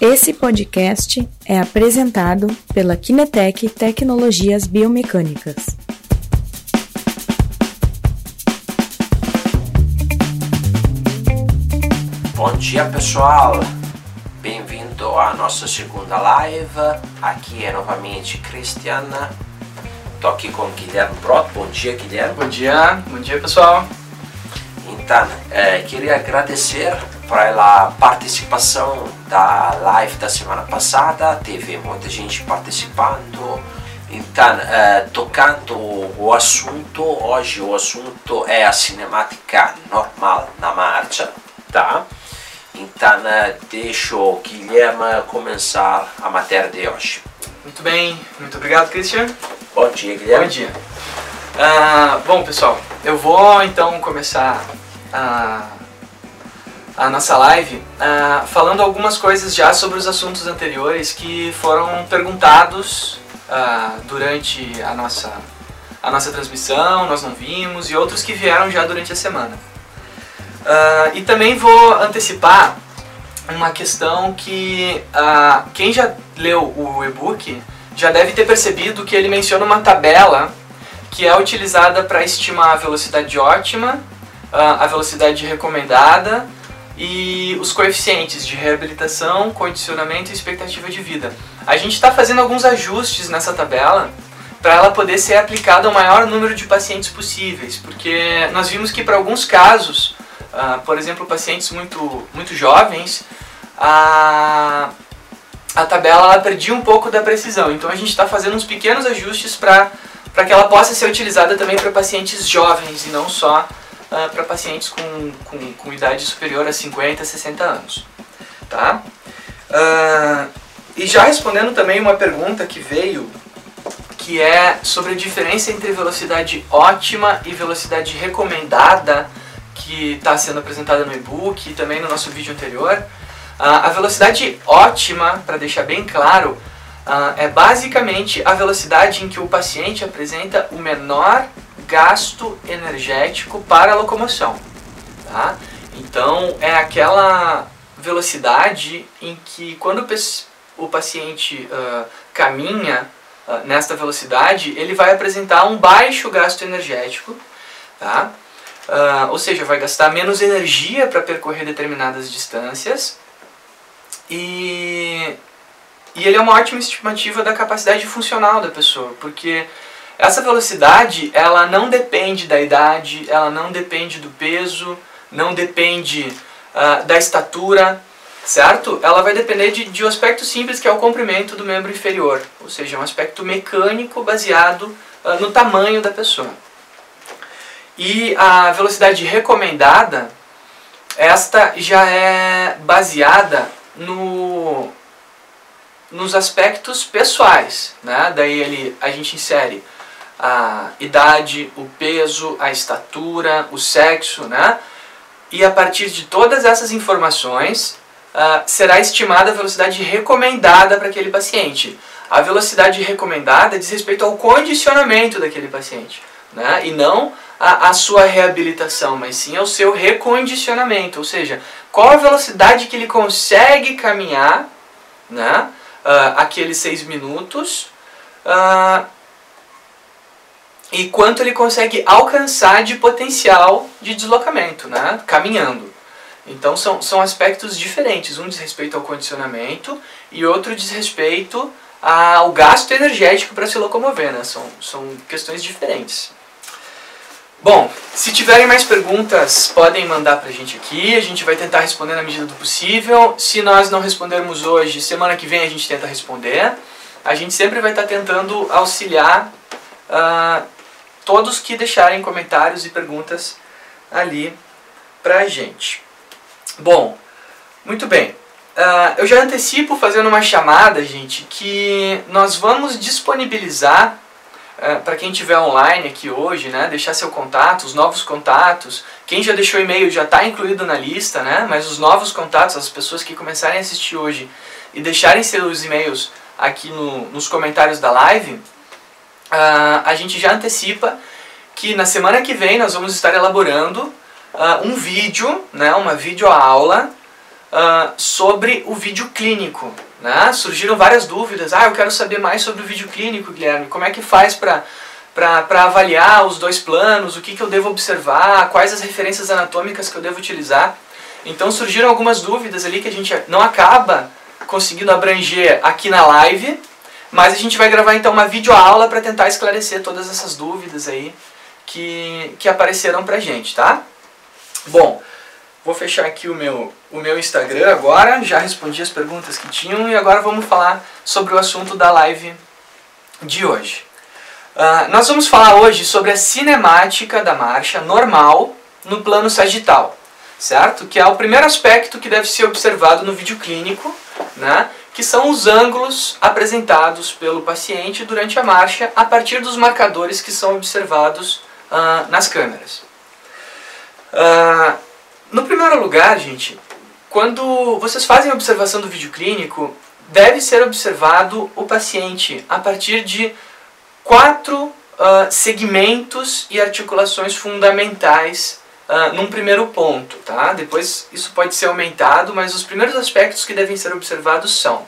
Esse podcast é apresentado pela Kinetec Tecnologias Biomecânicas. Bom dia pessoal, bem-vindo à nossa segunda live. Aqui é novamente Cristiana. Estou aqui com Guilherme Brot. Bom dia, Guilherme. Bom dia, bom dia pessoal. Então, é, queria agradecer pela participação da live da semana passada. Teve muita gente participando. Então, é, tocando o assunto, hoje o assunto é a cinemática normal na marcha, tá? Então, é, deixo o Guilherme começar a matéria de hoje. Muito bem, muito obrigado, Christian. Bom dia, Guilherme. Bom dia. Ah, bom, pessoal, eu vou então começar a, a nossa live ah, falando algumas coisas já sobre os assuntos anteriores que foram perguntados ah, durante a nossa, a nossa transmissão, nós não vimos, e outros que vieram já durante a semana. Ah, e também vou antecipar uma questão que quem já leu o e-book já deve ter percebido que ele menciona uma tabela que é utilizada para estimar a velocidade ótima, a velocidade recomendada e os coeficientes de reabilitação, condicionamento e expectativa de vida. A gente está fazendo alguns ajustes nessa tabela para ela poder ser aplicada ao maior número de pacientes possíveis, porque nós vimos que para alguns casos, ah, por exemplo, pacientes muito, muito jovens, a, a tabela ela perdia um pouco da precisão. Então a gente está fazendo uns pequenos ajustes para que ela possa ser utilizada também para pacientes jovens e não só uh, para pacientes com, com, com, idade superior a 50, 60 anos. Tá? Uh, e já respondendo também uma pergunta que veio, que é sobre a diferença entre velocidade ótima e velocidade recomendada, que está sendo apresentada no e-book e também no nosso vídeo anterior. Uh, a velocidade ótima, para deixar bem claro, é basicamente a velocidade em que o paciente apresenta o menor gasto energético para a locomoção. Tá? Então, é aquela velocidade em que quando o paciente uh, caminha uh, nesta velocidade, ele vai apresentar um baixo gasto energético, tá? Uh, ou seja, vai gastar menos energia para percorrer determinadas distâncias e, e ele é uma ótima estimativa da capacidade funcional da pessoa, porque essa velocidade ela não depende da idade, ela não depende do peso, não depende uh, da estatura, certo? Ela vai depender de, de um aspecto simples que é o comprimento do membro inferior, ou seja, um aspecto mecânico baseado uh, no tamanho da pessoa. E a velocidade recomendada, esta já é baseada no, nos aspectos pessoais, né? Daí ele, a gente insere a idade, o peso, a estatura, o sexo, né? E a partir de todas essas informações, uh, será estimada a velocidade recomendada para aquele paciente. A velocidade recomendada diz respeito ao condicionamento daquele paciente, né? E não a, a sua reabilitação, mas sim ao seu recondicionamento, ou seja, qual a velocidade que ele consegue caminhar, né? Uh, aqueles seis minutos, uh, e quanto ele consegue alcançar de potencial de deslocamento, né? caminhando. Então são, são aspectos diferentes. Um diz respeito ao condicionamento e outro diz respeito ao gasto energético para se locomover. Né? São, são questões diferentes. Bom, se tiverem mais perguntas, podem mandar para a gente aqui. A gente vai tentar responder na medida do possível. Se nós não respondermos hoje, semana que vem a gente tenta responder. A gente sempre vai estar tentando auxiliar uh, todos que deixarem comentários e perguntas ali para a gente. Bom, muito bem. Uh, eu já antecipo fazendo uma chamada, gente, que nós vamos disponibilizar é, para quem estiver online aqui hoje, né, deixar seu contato, os novos contatos. Quem já deixou e-mail já está incluído na lista, né, mas os novos contatos, as pessoas que começarem a assistir hoje e deixarem seus e-mails aqui no, nos comentários da live, uh, a gente já antecipa que na semana que vem nós vamos estar elaborando uh, um vídeo, né, uma videoaula uh, sobre o vídeo clínico. Né? Surgiram várias dúvidas. Ah, eu quero saber mais sobre o vídeo clínico, Guilherme. Como é que faz para para avaliar os dois planos, o que, que eu devo observar, quais as referências anatômicas que eu devo utilizar. Então surgiram algumas dúvidas ali que a gente não acaba conseguindo abranger aqui na live, mas a gente vai gravar então uma videoaula para tentar esclarecer todas essas dúvidas aí que, que apareceram pra gente, tá? Bom, vou fechar aqui o meu, o meu Instagram agora, já respondi as perguntas que tinham e agora vamos falar sobre o assunto da live de hoje. Uh, nós vamos falar hoje sobre a cinemática da marcha normal no plano sagital, certo? Que é o primeiro aspecto que deve ser observado no vídeo clínico, né? Que são os ângulos apresentados pelo paciente durante a marcha a partir dos marcadores que são observados uh, nas câmeras. Uh, no primeiro lugar, gente, quando vocês fazem a observação do vídeo clínico, deve ser observado o paciente a partir de quatro uh, segmentos e articulações fundamentais uh, num primeiro ponto. Tá? Depois isso pode ser aumentado, mas os primeiros aspectos que devem ser observados são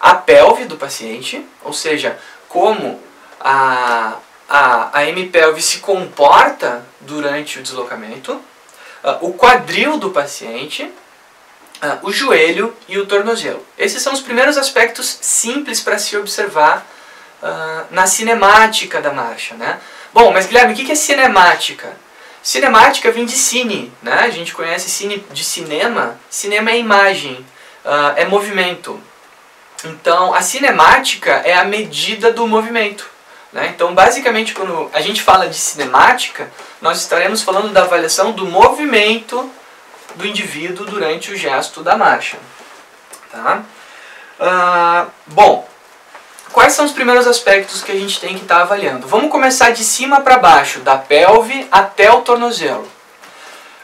a pelve do paciente, ou seja, como a, a, a M-pelve se comporta durante o deslocamento, uh, o quadril do paciente, uh, o joelho e o tornozelo. Esses são os primeiros aspectos simples para se observar uh, na cinemática da marcha, né? Bom, mas Guilherme, o que é cinemática? Cinemática vem de cine, né? A gente conhece cine de cinema. Cinema é imagem, uh, é movimento. Então, a cinemática é a medida do movimento. Né? Então, basicamente, quando a gente fala de cinemática, nós estaremos falando da avaliação do movimento do indivíduo durante o gesto da marcha. Tá? Uh, bom, Quais são os primeiros aspectos que a gente tem que estar tá avaliando? Vamos começar de cima para baixo, da pelve até o tornozelo.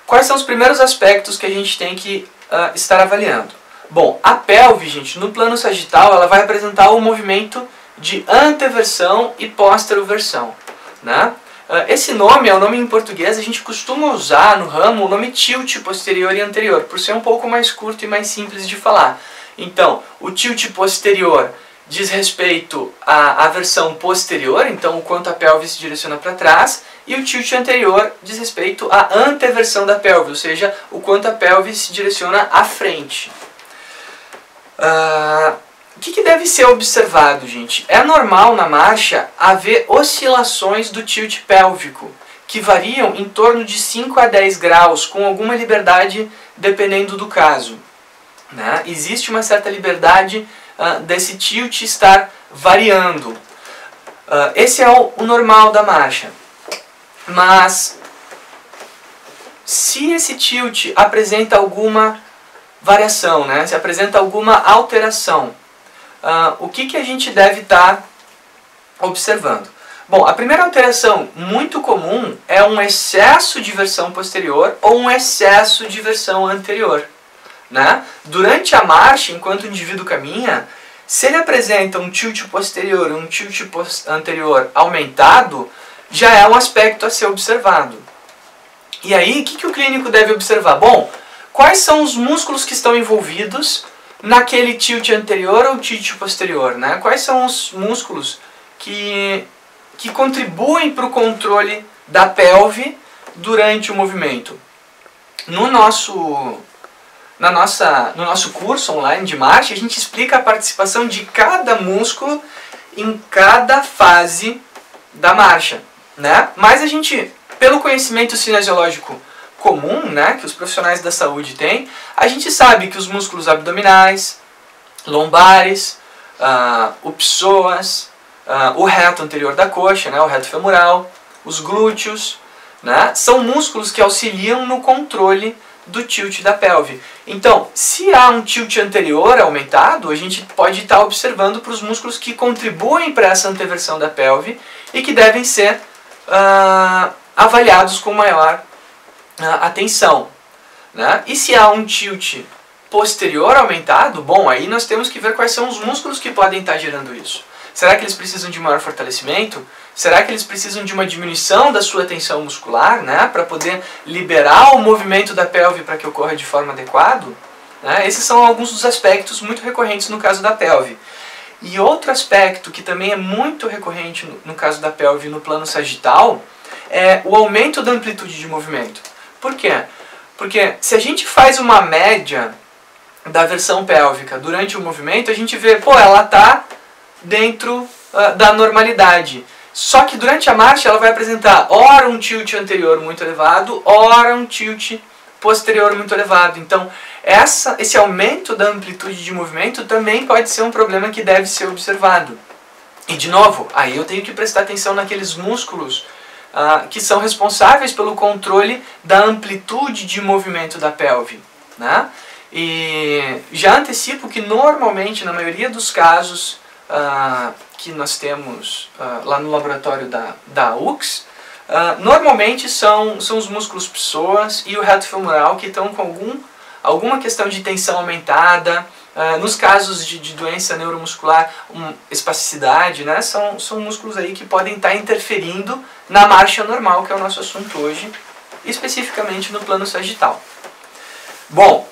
Quais são os primeiros aspectos que a gente tem que uh, estar avaliando? Bom, a pelve, gente, no plano sagital, ela vai apresentar o movimento de anteversão e posteroversão. Né? Uh, esse nome é o nome em português, a gente costuma usar no ramo o nome tilt posterior e anterior, por ser um pouco mais curto e mais simples de falar. Então, o tilt posterior diz respeito à, à versão posterior, então o quanto a pelve se direciona para trás, e o tilt anterior diz respeito à anteversão da pelve, ou seja, o quanto a pelve se direciona à frente. Uh, o que, que, deve ser observado, gente? É normal na marcha haver oscilações do tilt pélvico, que variam em torno de 5 a 10 graus, com alguma liberdade dependendo do caso. Né? Existe uma certa liberdade uh, desse tilt estar variando. Uh, esse é o, o normal da marcha. Mas se esse tilt apresenta alguma variação, né? se apresenta alguma alteração, uh, o que, que a gente deve estar tá observando? Bom, a primeira alteração muito comum é um excesso de versão posterior ou um excesso de versão anterior. Né? Durante a marcha, enquanto o indivíduo caminha, se ele apresenta um tilt posterior um tilt anterior aumentado, já é um aspecto a ser observado. E aí, o que, que o clínico deve observar? Bom, quais são os músculos que estão envolvidos naquele tilt anterior ou tilt posterior? Né? Quais são os músculos que, que contribuem para o controle da pelve durante o movimento? No nosso na nossa, no nosso curso online de marcha, a gente explica a participação de cada músculo em cada fase da marcha, né? Mas a gente, pelo conhecimento cinesiológico comum, né, que os profissionais da saúde têm, a gente sabe que os músculos abdominais, lombares, uh, o psoas, uh, o reto anterior da coxa, né, o reto femoral, os glúteos, né, são músculos que auxiliam no controle do tilt da pelve. Então, se há um tilt anterior aumentado, a gente pode estar observando para os músculos que contribuem para essa anteversão da pelve e que devem ser uh, avaliados com maior uh, atenção. Né? E se há um tilt posterior aumentado, bom, aí nós temos que ver quais são os músculos que podem estar gerando isso. Será que eles precisam de maior fortalecimento? Será que eles precisam de uma diminuição da sua tensão muscular, né, para poder liberar o movimento da pelve para que ocorra de forma adequada? Né? Esses são alguns dos aspectos muito recorrentes no caso da pelve. E outro aspecto que também é muito recorrente no, no caso da pelve no plano sagital é o aumento da amplitude de movimento. Por quê? Porque se a gente faz uma média da versão pélvica durante o movimento, a gente vê, pô, ela está dentro uh, da normalidade. Só que durante a marcha ela vai apresentar ora um tilt anterior muito elevado, ora um tilt posterior muito elevado. Então, essa, esse aumento da amplitude de movimento também pode ser um problema que deve ser observado. E de novo, aí eu tenho que prestar atenção naqueles músculos ah, que são responsáveis pelo controle da amplitude de movimento da pelve. Né? E já antecipo que normalmente, na maioria dos casos ah, que nós temos ah, lá no laboratório da, da UX, Uh, normalmente são, são os músculos psoas e o reto femoral que estão com algum, alguma questão de tensão aumentada. Uh, nos casos de, de doença neuromuscular, um, espasticidade, né, são, são músculos aí que podem estar interferindo na marcha normal, que é o nosso assunto hoje, especificamente no plano sagital. Bom,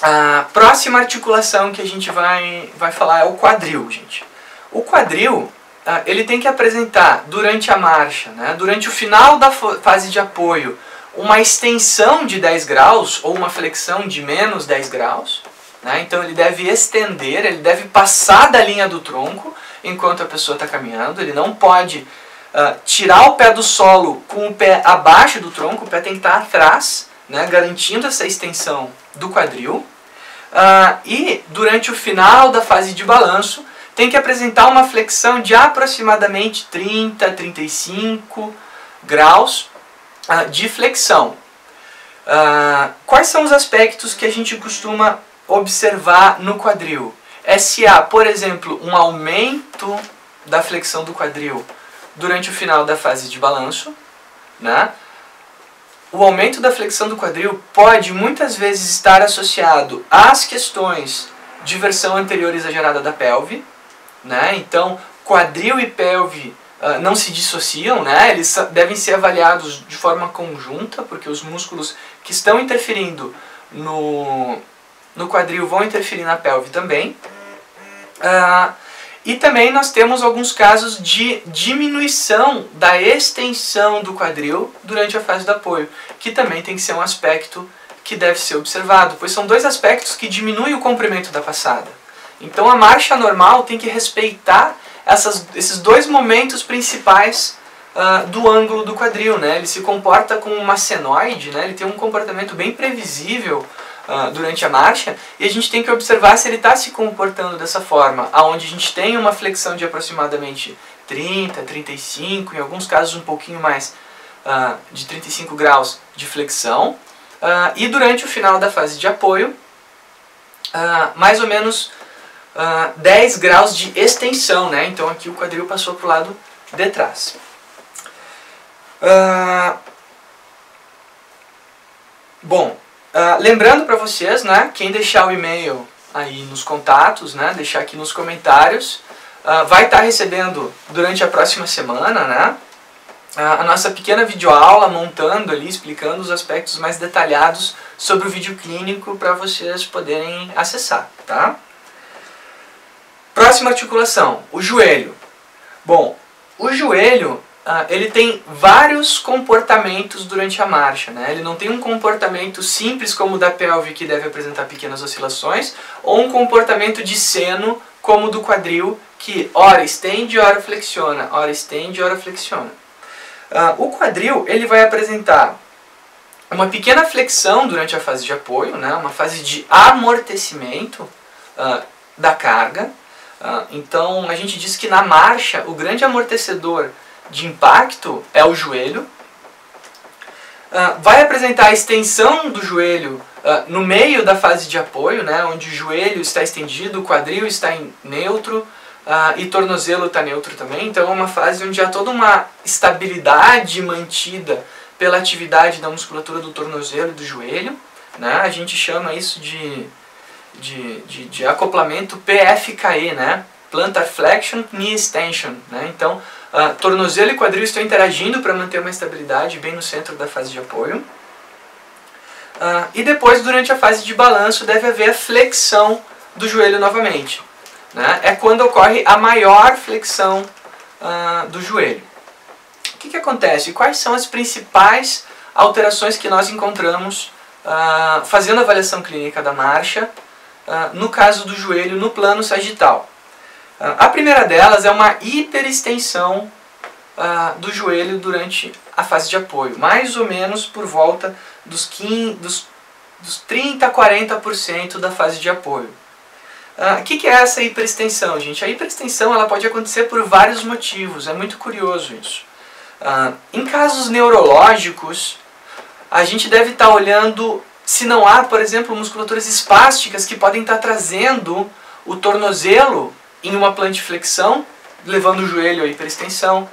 a próxima articulação que a gente vai, vai falar é o quadril, gente. O quadril ah, ele tem que apresentar durante a marcha, né, durante o final da fase de apoio, uma extensão de 10 graus ou uma flexão de menos 10 graus. Né, então ele deve estender, ele deve passar da linha do tronco enquanto a pessoa está caminhando. Ele não pode uh, tirar o pé do solo com o pé abaixo do tronco, o pé tem que estar tá atrás, né, garantindo essa extensão do quadril. Uh, e durante o final da fase de balanço, tem que apresentar uma flexão de aproximadamente 30, 35 graus uh, de flexão. Uh, quais são os aspectos que a gente costuma observar no quadril? É se há, por exemplo, um aumento da flexão do quadril durante o final da fase de balanço, né? O aumento da flexão do quadril pode muitas vezes estar associado às questões de versão anterior exagerada da pelve, né? Então, quadril e pelve uh, não se dissociam, né? eles devem ser avaliados de forma conjunta, porque os músculos que estão interferindo no, no quadril vão interferir na pelve também. Uh, e também nós temos alguns casos de diminuição da extensão do quadril durante a fase do apoio, que também tem que ser um aspecto que deve ser observado, pois são dois aspectos que diminuem o comprimento da passada. Então a marcha normal tem que respeitar essas, esses dois momentos principais uh, do ângulo do quadril. Né? Ele se comporta como uma senoide, né? ele tem um comportamento bem previsível uh, durante a marcha e a gente tem que observar se ele está se comportando dessa forma, aonde a gente tem uma flexão de aproximadamente 30, 35, em alguns casos um pouquinho mais uh, de 35 graus de flexão. e durante o final da fase de apoio, mais ou menos uh, ah, 10 graus de extensão, né? Então aqui o quadril passou para o lado de trás. Uh, bom, uh, lembrando para vocês, né? Quem deixar o e-mail aí nos contatos, né? Deixar aqui nos comentários, vai estar tá recebendo durante a próxima semana, né? a nossa pequena videoaula montando ali, explicando os aspectos mais detalhados sobre o vídeo clínico para vocês poderem acessar, tá? Próxima articulação, o joelho. Bom, o joelho ah, ele tem vários comportamentos durante a marcha. Né? Ele não tem um comportamento simples como o da pelve, que deve apresentar pequenas oscilações, ou um comportamento de seno como o do quadril, que ora estende, ora flexiona, ora estende, ora flexiona. Ah, o quadril ele vai apresentar uma pequena flexão durante a fase de apoio, né? uma fase de amortecimento ah, da carga, então a gente diz que na marcha o grande amortecedor de impacto é o joelho. Ah, vai apresentar a extensão do joelho ah, no meio da fase de apoio, né, onde o joelho está estendido, o quadril está em neutro e tornozelo está neutro também. Então é uma fase onde há toda uma estabilidade mantida pela atividade da musculatura do tornozelo e do joelho. Né? A gente chama isso de de, de, de acoplamento PFKE, né? Plantar Flexion Knee Extension. Né? Então, uh, tornozelo e quadril estão interagindo para manter uma estabilidade bem no centro da fase de apoio. Uh, e depois, durante a fase de balanço, deve haver a flexão do joelho novamente. Né? É quando ocorre a maior flexão uh, do joelho. O que, que acontece? Quais são as principais alterações que nós encontramos uh, fazendo a avaliação clínica da marcha, no caso do joelho no plano sagital? a primeira delas é uma hiperextensão do joelho durante a fase de apoio, mais ou menos por volta dos, 15, dos, dos 30 a 40% da fase de apoio. O que, é essa hiperextensão, gente? A hiperextensão ela pode acontecer por vários motivos, é muito curioso isso. Em casos neurológicos, a gente deve estar tá olhando se não há, por exemplo, musculaturas espásticas que podem estar trazendo o tornozelo em uma plantiflexão, levando o joelho à hiperextensão.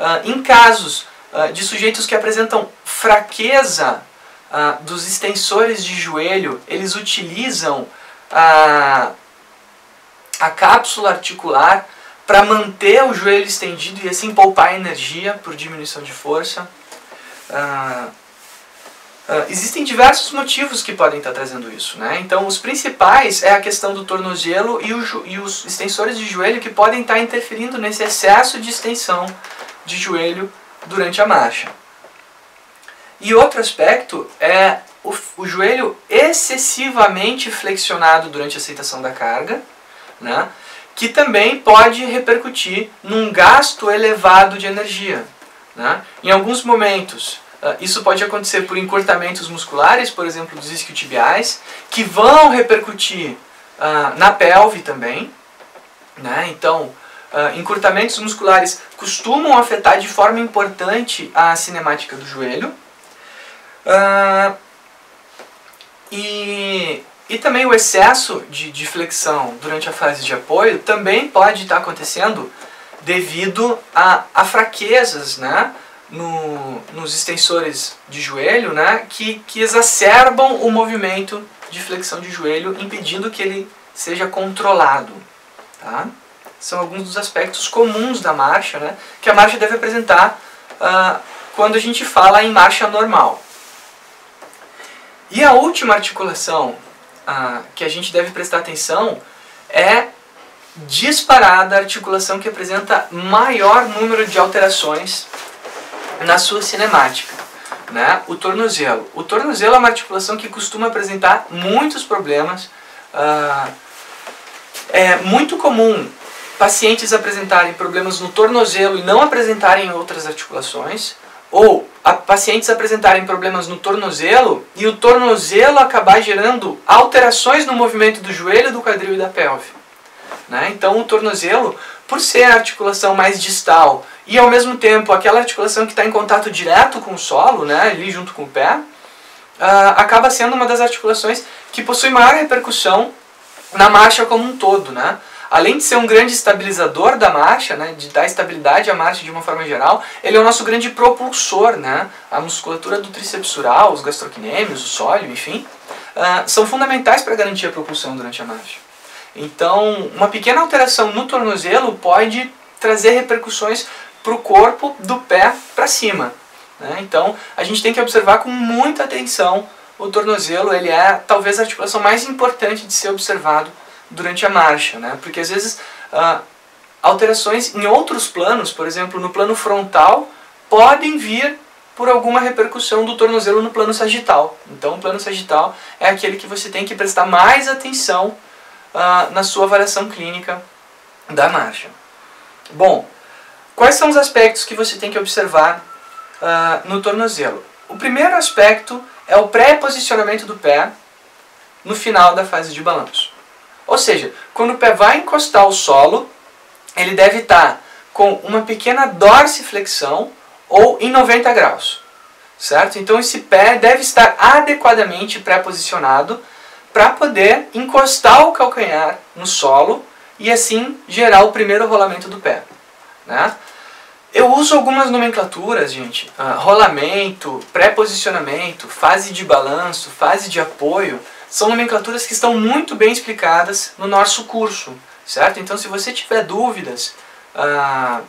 Uh, em casos uh, de sujeitos que apresentam fraqueza uh, dos extensores de joelho, eles utilizam a, a cápsula articular para manter o joelho estendido e assim poupar energia por diminuição de força. Uh, uh, existem diversos motivos que podem estar trazendo isso. Né? Então, os principais é a questão do tornozelo e, e os extensores de joelho que podem estar interferindo nesse excesso de extensão de joelho durante a marcha. E outro aspecto é o, o joelho excessivamente flexionado durante a aceitação da carga, né? que também pode repercutir num gasto elevado de energia. Né? Em alguns momentos, isso pode acontecer por encurtamentos musculares, por exemplo, dos isquiotibiais, que vão repercutir uh, na pelve também. Né? Então, uh, encurtamentos musculares costumam afetar de forma importante a cinemática do joelho. E, e também o excesso de, de flexão durante a fase de apoio também pode estar acontecendo devido a, a fraquezas né, no, nos extensores de joelho né, que, que exacerbam o movimento de flexão de joelho, impedindo que ele seja controlado. Tá? são alguns dos aspectos comuns da marcha, né, que a marcha deve apresentar uh, quando a gente fala em marcha normal. E a última articulação uh, que a gente deve prestar atenção é disparada a articulação que apresenta maior número de alterações na sua cinemática, né? o tornozelo. O tornozelo é uma articulação que costuma apresentar muitos problemas. Uh, é muito comum pacientes apresentarem problemas no tornozelo e não apresentarem outras articulações, ou pacientes apresentarem problemas no tornozelo e o tornozelo acabar gerando alterações no movimento do joelho, do quadril e da pelve. Né? Então o tornozelo, por ser a articulação mais distal e ao mesmo tempo aquela articulação que está em contato direto com o solo, né, ali junto com o pé, uh, acaba sendo uma das articulações que possui maior repercussão na marcha como um todo. Né? além de ser um grande estabilizador da marcha, né, de dar estabilidade à marcha de uma forma geral, ele é o nosso grande propulsor, né? A musculatura do tríceps os gastrocnêmios, o sólio, enfim, uh, são fundamentais para garantir a propulsão durante a marcha. Então, uma pequena alteração no tornozelo pode trazer repercussões para o corpo do pé para cima. Né? Então, a gente tem que observar com muita atenção o tornozelo. Ele é talvez a articulação mais importante de ser observado durante a marcha, né? Porque às vezes ah, alterações em outros planos, por exemplo, no plano frontal, podem vir por alguma repercussão do tornozelo no plano sagital. Então, o plano sagital é aquele que você tem que prestar mais atenção ah, na sua avaliação clínica da marcha. Bom, quais são os aspectos que você tem que observar ah, no tornozelo? O primeiro aspecto é o pré-posicionamento do pé no final da fase de balanço. Ou seja, quando o pé vai encostar o solo, ele deve estar com uma pequena dorsiflexão ou em 90 graus. Certo? Então esse pé deve estar adequadamente pré-posicionado para poder encostar o calcanhar no solo e assim gerar o primeiro rolamento do pé. Né? Eu uso algumas nomenclaturas, gente. Uh, rolamento, pré-posicionamento, fase de balanço, fase de apoio são nomenclaturas que estão muito bem explicadas no nosso curso, certo? Então, se você tiver dúvidas ah,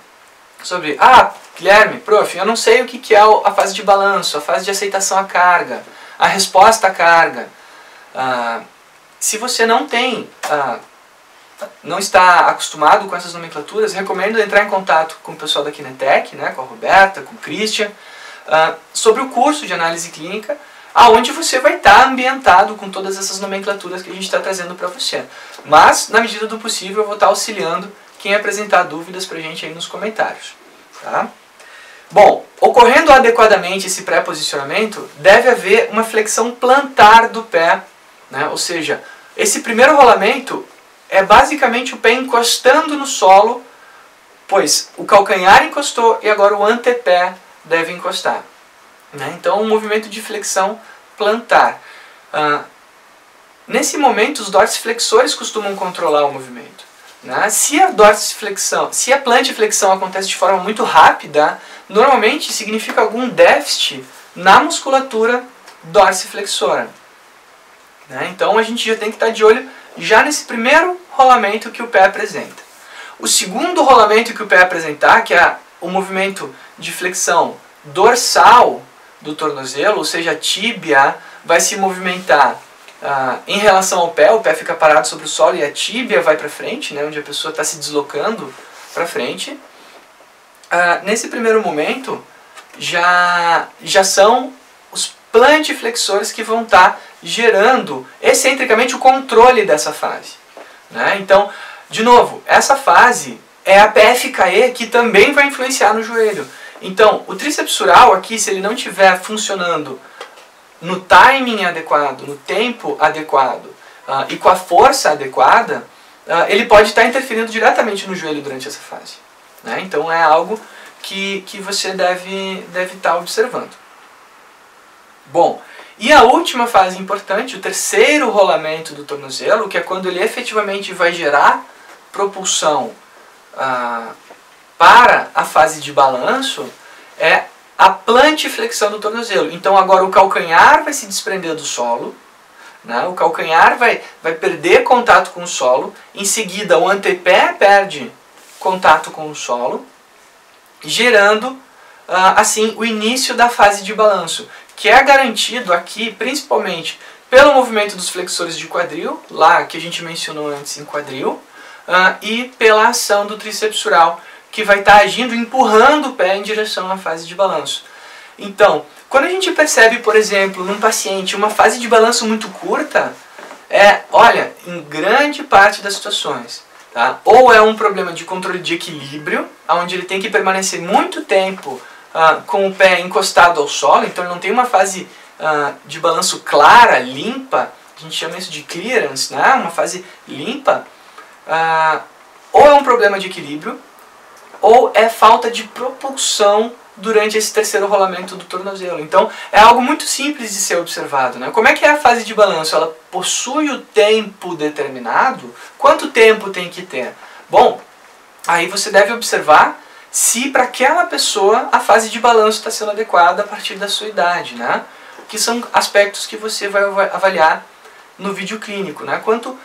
sobre, ah, Guilherme, prof, eu não sei o que é a fase de balanço, a fase de aceitação à carga, a resposta à carga. Ah, se você não tem, ah, não está acostumado com essas nomenclaturas, recomendo entrar em contato com o pessoal da Kinetec, né, com a Roberta, com o Christian, ah, sobre o curso de análise clínica, aonde você vai estar ambientado com todas essas nomenclaturas que a gente está trazendo para você. Mas, na medida do possível, eu vou estar auxiliando quem apresentar dúvidas para a gente aí nos comentários. Tá? Bom, ocorrendo adequadamente esse pré-posicionamento, deve haver uma flexão plantar do pé, né? ou seja, esse primeiro rolamento é basicamente o pé encostando no solo, pois o calcanhar encostou e agora o antepé deve encostar. Né? Então, um movimento de flexão plantar. Ah, nesse momento, os dorsiflexores costumam controlar o movimento. Né? Se a dorsiflexão, se a plantiflexão acontece de forma muito rápida, normalmente significa algum déficit na musculatura dorsiflexora. Né? Então a gente já tem que estar de olho já nesse primeiro rolamento que o pé apresenta. O segundo rolamento que o pé apresentar, que é o movimento de flexão dorsal do tornozelo, ou seja, a tíbia vai se movimentar ah, em relação ao pé, o pé fica parado sobre o solo e a tíbia vai para frente, né, onde a pessoa está se deslocando para frente. Ah, nesse primeiro momento, já, já são os plantiflexores que vão estar tá gerando excentricamente o controle dessa fase. Né? Então, de novo, essa fase é a PFKE que também vai influenciar no joelho. Então, o tríceps sural aqui, se ele não estiver funcionando no timing adequado, no tempo adequado uh, e com a força adequada, uh, ele pode estar interferindo diretamente no joelho durante essa fase. Né? Então é algo que, que você deve, deve estar observando. Bom, e a última fase importante, o terceiro rolamento do tornozelo, que é quando ele efetivamente vai gerar propulsão uh, para a fase de balanço, é a plantiflexão do tornozelo. Então agora o calcanhar vai se desprender do solo, né? o calcanhar vai, vai perder contato com o solo, em seguida o antepé perde contato com o solo, gerando ah, assim o início da fase de balanço, que é garantido aqui principalmente pelo movimento dos flexores de quadril, lá que a gente mencionou antes em quadril, uh, e pela ação do tríceps que vai estar tá agindo, empurrando o pé em direção à fase de balanço. Então, quando a gente percebe, por exemplo, num paciente uma fase de balanço muito curta, é, olha, em grande parte das situações, tá? ou é um problema de controle de equilíbrio, onde ele tem que permanecer muito tempo ah, com o pé encostado ao solo, então ele não tem uma fase ah, de balanço clara, limpa, a gente chama isso de clearance, né? uma fase limpa, ah, ou é um problema de equilíbrio, ou é falta de propulsão durante esse terceiro rolamento do tornozelo. Então, é algo muito simples de ser observado. Né? Como é que é a fase de balanço? Ela possui o tempo determinado? Quanto tempo tem que ter? Bom, aí você deve observar se para aquela pessoa a fase de balanço está sendo adequada a partir da sua idade, né? Que são aspectos que você vai avaliar no vídeo clínico, né? Quanto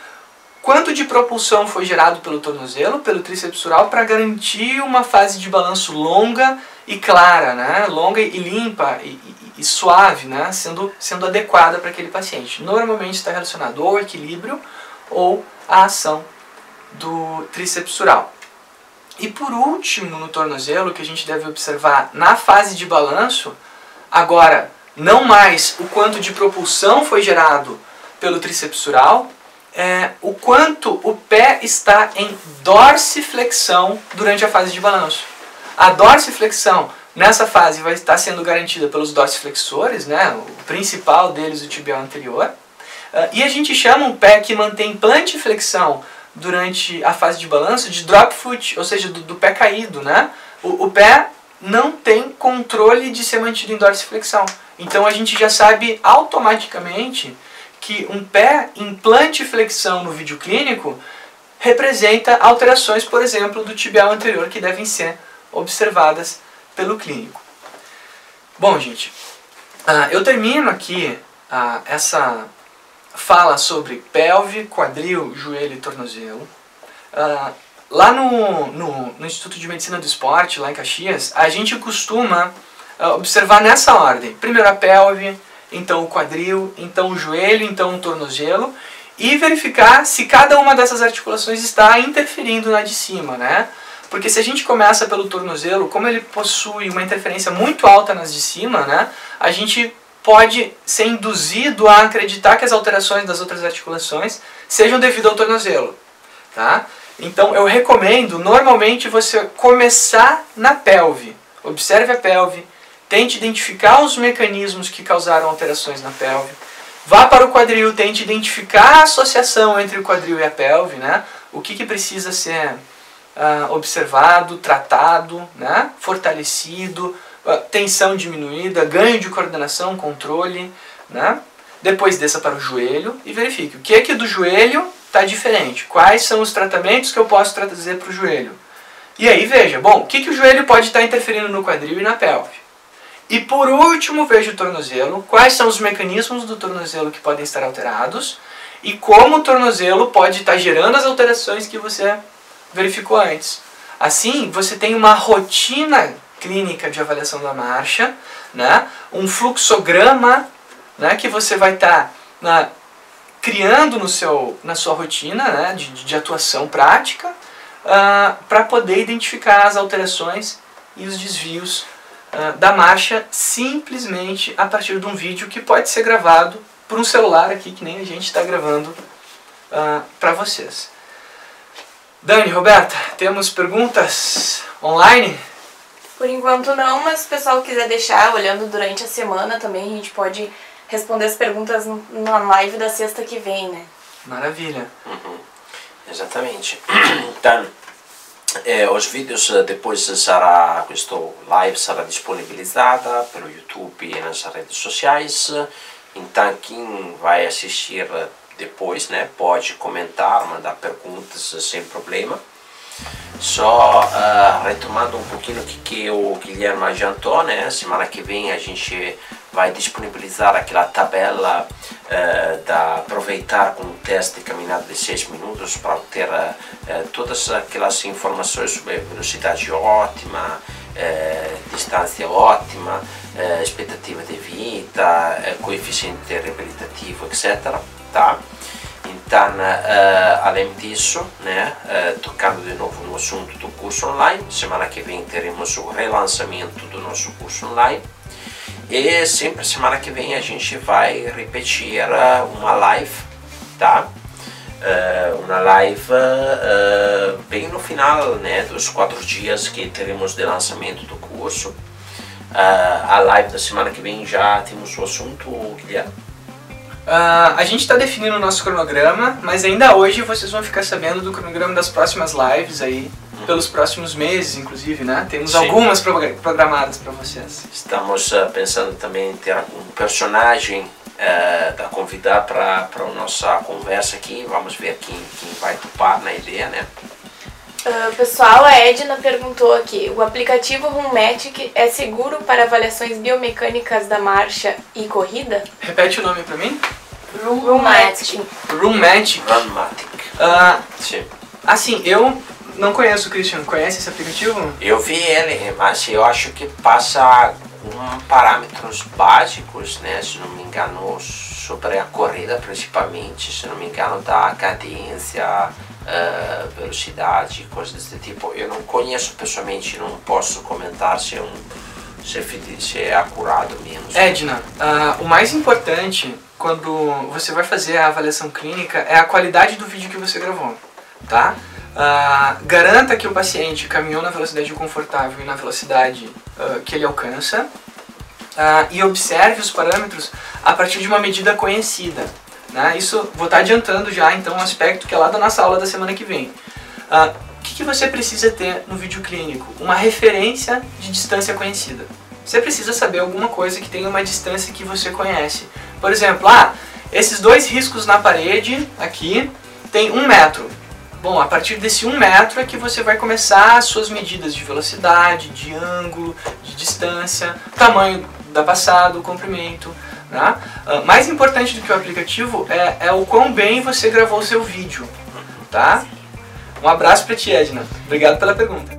quanto de propulsão foi gerado pelo tornozelo, pelo tríceps sural, para garantir uma fase de balanço longa e clara, né? longa e limpa e, e, e suave, né? sendo, sendo adequada para aquele paciente. Normalmente está relacionado ao equilíbrio ou à ação do tríceps sural. E por último, no tornozelo, que a gente deve observar na fase de balanço, agora, não mais o quanto de propulsão foi gerado pelo tríceps sural, é, o quanto o pé está em dorsiflexão durante a fase de balanço. A dorsiflexão nessa fase vai estar sendo garantida pelos dorsiflexores, né, o principal deles o tibial anterior. Uh, e a gente chama um pé que mantém plantiflexão durante a fase de balanço de drop foot, ou seja, do, do pé caído. Né? O, o, pé não tem controle de ser mantido em dorsiflexão. Então a gente já sabe automaticamente que um pé implante flexão no vídeo clínico representa alterações, por exemplo, do tibial anterior que devem ser observadas pelo clínico. Bom, gente, uh, eu termino aqui uh, essa fala sobre pelve, quadril, joelho e tornozelo. Uh, lá no, no, no, Instituto de Medicina do Esporte, lá em Caxias, a gente costuma observar nessa ordem. Primeiro a pelve, então o quadril, então o joelho, então o tornozelo e verificar se cada uma dessas articulações está interferindo na de cima, né? Porque se a gente começa pelo tornozelo, como ele possui uma interferência muito alta nas de cima, né? A gente pode ser induzido a acreditar que as alterações das outras articulações sejam devido ao tornozelo, tá? Então eu recomendo normalmente você começar na pelve. Observe a pelve, tente identificar os mecanismos que causaram alterações na pelve. Vá para o quadril, tente identificar a associação entre o quadril e a pelve, né? O que, que precisa ser uh, observado, tratado, né? fortalecido, tensão diminuída, ganho de coordenação, controle, né? Depois desça para o joelho e verifique o que é que do joelho está diferente. Quais são os tratamentos que eu posso trazer para o joelho? E aí veja, bom, o que, que o joelho pode estar interferindo no quadril e na pelve? E por último, veja o tornozelo. Quais são os mecanismos do tornozelo que podem estar alterados? E como o tornozelo pode estar gerando as alterações que você verificou antes. Assim, você tem uma rotina clínica de avaliação da marcha, né? um fluxograma né? que você vai estar tá, criando no seu, na sua rotina né? de, de atuação prática uh, ah, para poder identificar as alterações e os desvios uh, da marcha simplesmente a partir de um vídeo que pode ser gravado por um celular aqui, que nem a gente está gravando uh, ah, para vocês. Dani, Roberta, temos perguntas online? Por enquanto não, mas se o pessoal quiser deixar olhando durante a semana também, a gente pode responder as perguntas na live da sexta que vem, né? Maravilha. Uhum. Exatamente. Então, eh, os vídeos eh, depois sarà, questo live sarà disponibilizada pelo YouTube e nas redes sociais. Então quem vai assistir depois, né, pode comentar, mandar perguntas sem problema. Só uh, retomando um pouquinho o que, que o Guilherme adiantou, né, semana que vem a gente vai disponibilizar aquela tabela uh, da aproveitar com o teste de caminhada de 6 minutos para ter uh, todas aquelas informações sobre velocidade ótima, distância ótima, expectativa de vida, coeficiente reabilitativo, etc tá? Então, uh, além disso, né, uh, tocando de novo no assunto do curso online, semana que vem teremos o relançamento do nosso curso online. E sempre semana que vem a gente vai repetir uh, uma live, tá? uma live bem no final né, dos quatro dias que teremos de lançamento do curso. a live da semana que vem já temos o assunto, Guilherme. Uh, a gente está definindo o nosso cronograma, mas ainda hoje vocês vão ficar sabendo do cronograma das próximas lives aí, uhum. pelos próximos meses, inclusive, né? Temos Sim. algumas programadas para vocês. Estamos uh, pensando também em ter algum personagem uh, da convidar para a nossa conversa aqui. Vamos ver quem, quem vai topar na ideia, né? Uh, pessoal, a Edna perguntou aqui: o aplicativo Runmatic é seguro para avaliações biomecânicas da marcha e corrida? Repete o nome para mim? Runmatic. Runmatic. Runmatic. Uh, Sim. Assim, eu não conheço o Christian. Conhece esse aplicativo? Eu vi ele, mas eu acho que passa com parâmetros básicos, né? Se não me engano, sobre a corrida principalmente, se não me engano, da cadência uh, velocidade, coisas desse tipo. Eu não conheço pessoalmente, não posso comentar se é, um, se é, se é acurado menos. Edna, uh, o mais importante quando você vai fazer a avaliação clínica é a qualidade do vídeo que você gravou, tá? Uh, garanta que o paciente caminhou na velocidade confortável e na velocidade uh, que ele alcança uh, e observe os parâmetros a partir de uma medida conhecida. Né? Isso vou estar tá adiantando já então um aspecto que é lá da nossa aula da semana que vem. Uh, o que, que você precisa ter no vídeo clínico? Uma referência de distância conhecida. Você precisa saber alguma coisa que tenha uma distância que você conhece. Por exemplo, ah, esses dois riscos na parede aqui tem um metro. Bom, a partir desse um metro é que você vai começar as suas medidas de velocidade, de ângulo, de distância, tamanho da passada, comprimento. Né? Uh, mais importante do que o aplicativo é, é o quão bem você gravou o seu vídeo. Tá? Um abraço para ti, Edna. Obrigado pela pergunta.